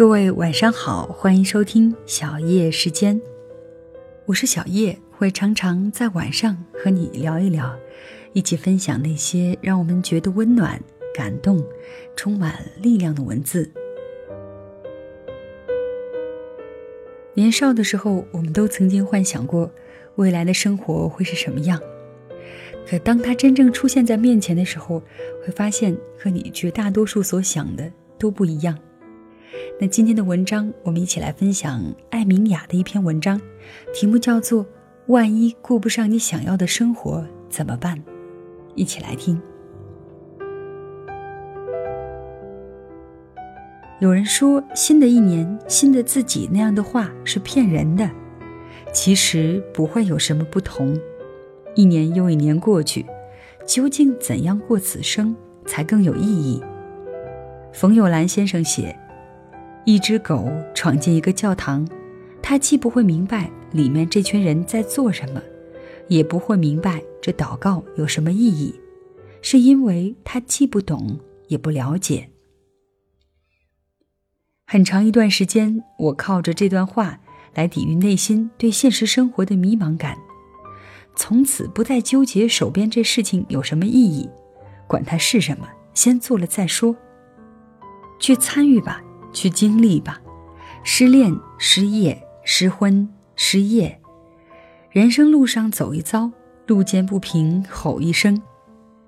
各位晚上好，欢迎收听小叶时间，我是小叶，会常常在晚上和你聊一聊，一起分享那些让我们觉得温暖、感动、充满力量的文字。年少的时候，我们都曾经幻想过未来的生活会是什么样，可当它真正出现在面前的时候，会发现和你绝大多数所想的都不一样。那今天的文章，我们一起来分享艾明雅的一篇文章，题目叫做《万一过不上你想要的生活怎么办》，一起来听。有人说“新的一年，新的自己”那样的话是骗人的，其实不会有什么不同。一年又一年过去，究竟怎样过此生才更有意义？冯友兰先生写。一只狗闯进一个教堂，它既不会明白里面这群人在做什么，也不会明白这祷告有什么意义，是因为它既不懂也不了解。很长一段时间，我靠着这段话来抵御内心对现实生活的迷茫感，从此不再纠结手边这事情有什么意义，管它是什么，先做了再说，去参与吧。去经历吧，失恋、失业、失婚、失业，人生路上走一遭，路见不平吼一声，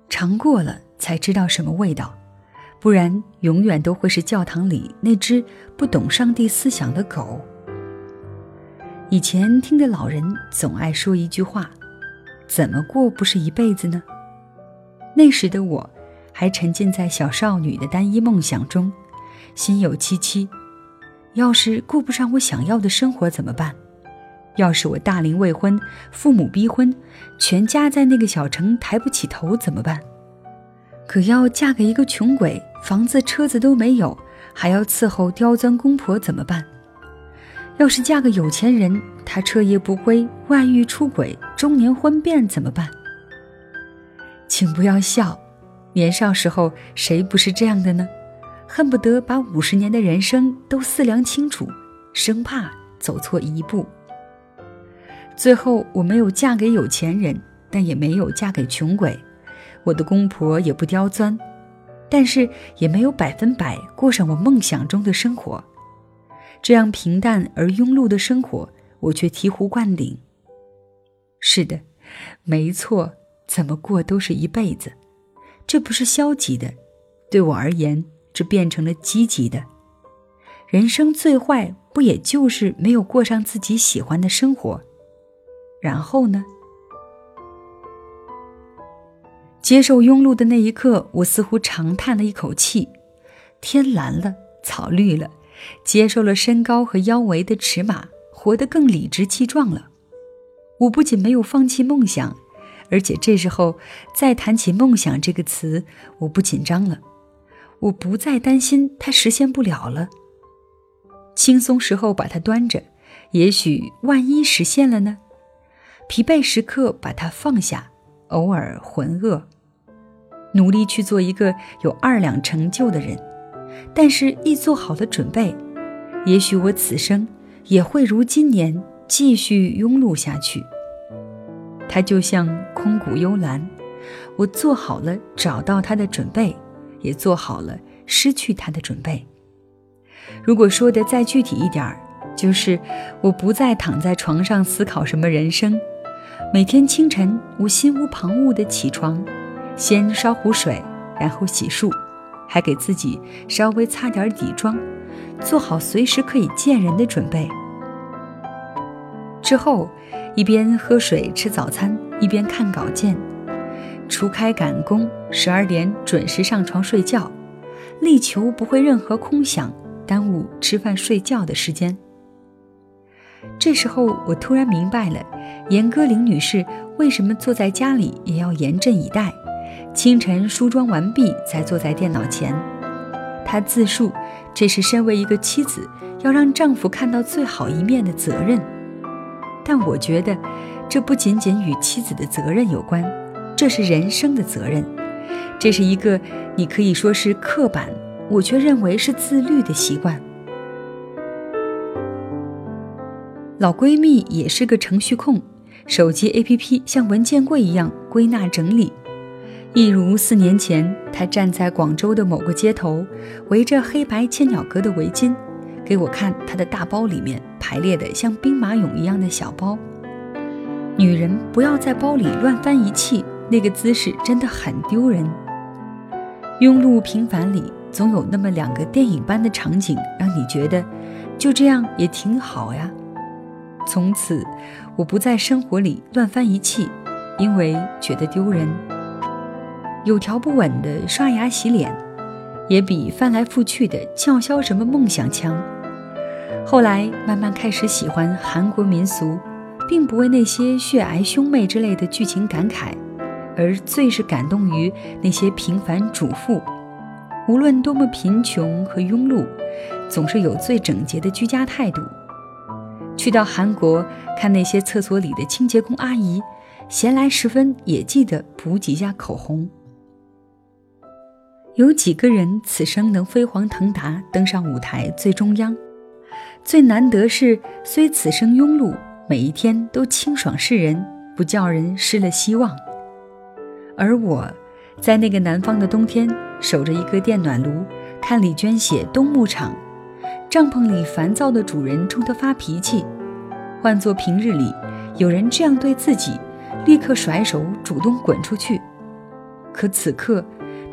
尝过了才知道什么味道，不然永远都会是教堂里那只不懂上帝思想的狗。以前听的老人总爱说一句话：“怎么过不是一辈子呢？”那时的我，还沉浸在小少女的单一梦想中。心有戚戚，要是顾不上我想要的生活怎么办？要是我大龄未婚，父母逼婚，全家在那个小城抬不起头怎么办？可要嫁给一个穷鬼，房子车子都没有，还要伺候刁钻公婆怎么办？要是嫁个有钱人，他彻夜不归，外遇出轨，中年婚变怎么办？请不要笑，年少时候谁不是这样的呢？恨不得把五十年的人生都思量清楚，生怕走错一步。最后我没有嫁给有钱人，但也没有嫁给穷鬼，我的公婆也不刁钻，但是也没有百分百过上我梦想中的生活。这样平淡而庸碌的生活，我却醍醐灌顶。是的，没错，怎么过都是一辈子，这不是消极的，对我而言。这变成了积极的，人生最坏不也就是没有过上自己喜欢的生活？然后呢？接受庸碌的那一刻，我似乎长叹了一口气。天蓝了，草绿了，接受了身高和腰围的尺码，活得更理直气壮了。我不仅没有放弃梦想，而且这时候再谈起梦想这个词，我不紧张了。我不再担心它实现不了了。轻松时候把它端着，也许万一实现了呢？疲惫时刻把它放下，偶尔浑噩，努力去做一个有二两成就的人。但是，一做好了准备，也许我此生也会如今年继续庸碌下去。它就像空谷幽兰，我做好了找到它的准备。也做好了失去他的准备。如果说的再具体一点儿，就是我不再躺在床上思考什么人生。每天清晨，我心无旁骛地起床，先烧壶水，然后洗漱，还给自己稍微擦点底妆，做好随时可以见人的准备。之后，一边喝水吃早餐，一边看稿件。除开赶工，十二点准时上床睡觉，力求不会任何空想耽误吃饭睡觉的时间。这时候，我突然明白了严歌苓女士为什么坐在家里也要严阵以待，清晨梳妆完毕才坐在电脑前。她自述这是身为一个妻子要让丈夫看到最好一面的责任，但我觉得这不仅仅与妻子的责任有关。这是人生的责任，这是一个你可以说是刻板，我却认为是自律的习惯。老闺蜜也是个程序控，手机 APP 像文件柜一样归纳整理。一如四年前，她站在广州的某个街头，围着黑白千鸟格的围巾，给我看她的大包里面排列的像兵马俑一样的小包。女人不要在包里乱翻一气，那个姿势真的很丢人。庸碌平凡里，总有那么两个电影般的场景，让你觉得就这样也挺好呀。从此，我不在生活里乱翻一气，因为觉得丢人。有条不紊的刷牙洗脸，也比翻来覆去的叫嚣什么梦想强。后来慢慢开始喜欢韩国民俗，并不为那些血癌兄妹之类的剧情感慨，而最是感动于那些平凡主妇，无论多么贫穷和庸碌，总是有最整洁的居家态度。去到韩国看那些厕所里的清洁工阿姨，闲来时分也记得补几下口红。有几个人此生能飞黄腾达，登上舞台最中央？最难得是，虽此生庸碌，每一天都清爽示人，不叫人失了希望。而我，在那个南方的冬天，守着一个电暖炉，看李娟写《冬牧场》，帐篷里烦躁的主人冲她发脾气。换做平日里，有人这样对自己，立刻甩手主动滚出去。可此刻，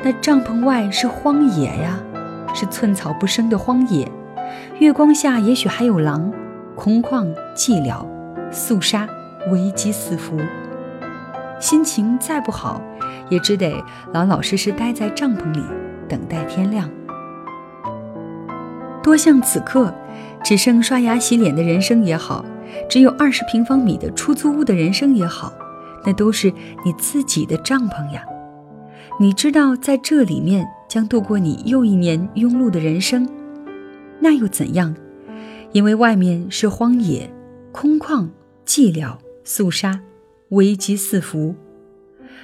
那帐篷外是荒野呀，是寸草不生的荒野。月光下，也许还有狼，空旷寂寥，肃杀，危机四伏。心情再不好，也只得老老实实待在帐篷里，等待天亮。多像此刻，只剩刷牙洗脸的人生也好，只有二十平方米的出租屋的人生也好，那都是你自己的帐篷呀。你知道，在这里面将度过你又一年庸碌的人生，那又怎样？因为外面是荒野、空旷、寂寥、肃杀、危机四伏。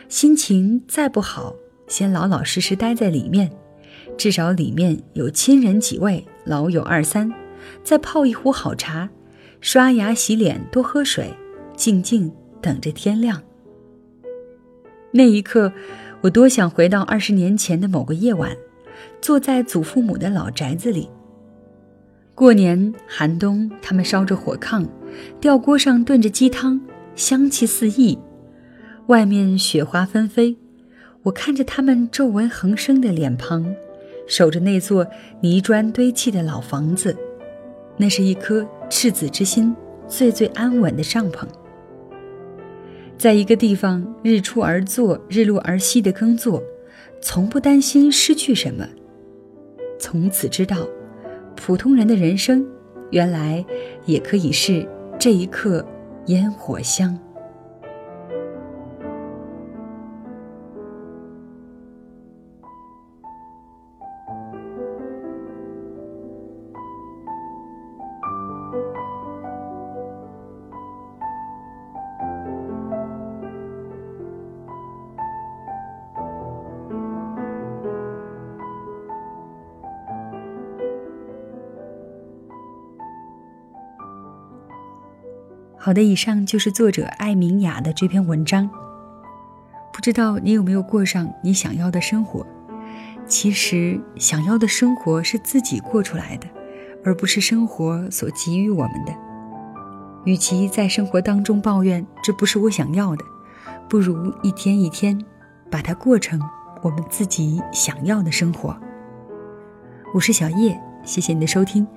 心情再不好，先老老实实待在里面，至少里面有亲人几位，老友二三，再泡一壶好茶，刷牙洗脸，多喝水，静静等着天亮。那一刻。我多想回到二十年前的某个夜晚，坐在祖父母的老宅子里。过年寒冬，他们烧着火炕，吊锅上炖着鸡汤，香气四溢。外面雪花纷飞，我看着他们皱纹横生的脸庞，守着那座泥砖堆砌的老房子，那是一颗赤子之心最最安稳的帐篷。在一个地方，日出而作，日落而息的耕作，从不担心失去什么。从此知道，普通人的人生，原来也可以是这一刻烟火香。好的，以上就是作者艾明雅的这篇文章。不知道你有没有过上你想要的生活？其实，想要的生活是自己过出来的，而不是生活所给予我们的。与其在生活当中抱怨这不是我想要的，不如一天一天把它过成我们自己想要的生活。我是小叶，谢谢你的收听。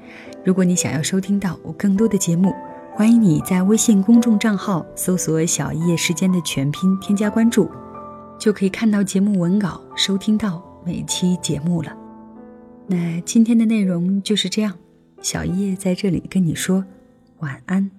如果你想要收听到我更多的节目，欢迎你在微信公众账号搜索“小叶时间”的全拼，添加关注，就可以看到节目文稿，收听到每期节目了。那今天的内容就是这样，小叶在这里跟你说晚安。